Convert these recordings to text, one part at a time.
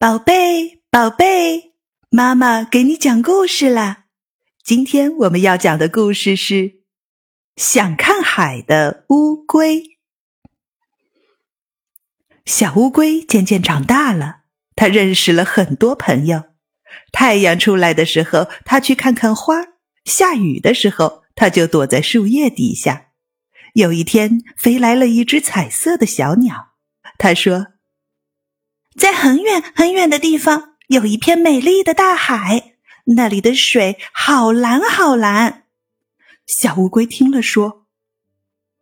宝贝，宝贝，妈妈给你讲故事啦！今天我们要讲的故事是《想看海的乌龟》。小乌龟渐渐长大了，它认识了很多朋友。太阳出来的时候，它去看看花；下雨的时候，它就躲在树叶底下。有一天，飞来了一只彩色的小鸟。他说：“在很远很远的地方，有一片美丽的大海，那里的水好蓝好蓝。”小乌龟听了说：“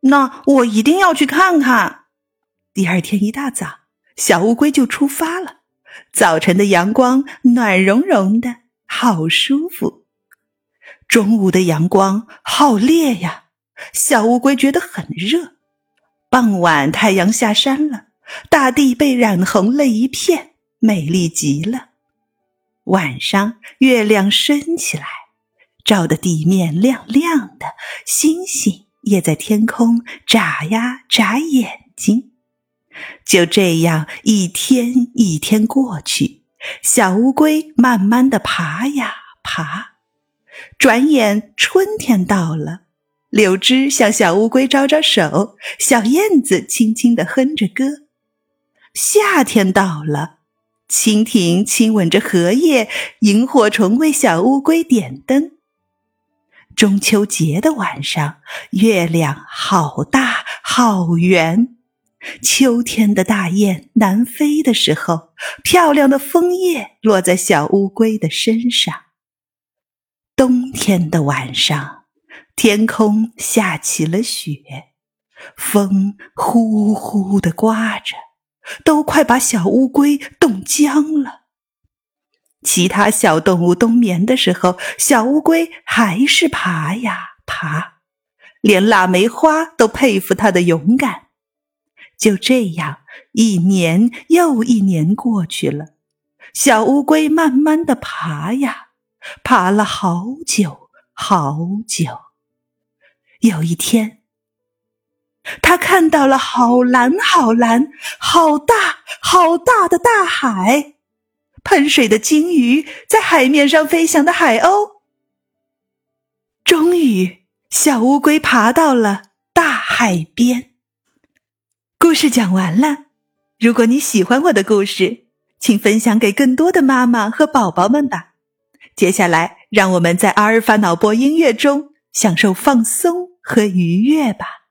那我一定要去看看。”第二天一大早，小乌龟就出发了。早晨的阳光暖融融的，好舒服。中午的阳光好烈呀。小乌龟觉得很热。傍晚，太阳下山了，大地被染红了一片，美丽极了。晚上，月亮升起来，照得地面亮亮的，星星也在天空眨呀眨眼睛。就这样，一天一天过去，小乌龟慢慢的爬呀爬，转眼春天到了。柳枝向小乌龟招招手，小燕子轻轻地哼着歌。夏天到了，蜻蜓亲吻着荷叶，萤火虫为小乌龟点灯。中秋节的晚上，月亮好大好圆。秋天的大雁南飞的时候，漂亮的枫叶落在小乌龟的身上。冬天的晚上。天空下起了雪，风呼呼的刮着，都快把小乌龟冻僵了。其他小动物冬眠的时候，小乌龟还是爬呀爬，连腊梅花都佩服它的勇敢。就这样，一年又一年过去了，小乌龟慢慢的爬呀，爬了好久好久。有一天，他看到了好蓝、好蓝、好大、好大的大海，喷水的鲸鱼在海面上飞翔的海鸥。终于，小乌龟爬到了大海边。故事讲完了。如果你喜欢我的故事，请分享给更多的妈妈和宝宝们吧。接下来，让我们在阿尔法脑波音乐中。享受放松和愉悦吧。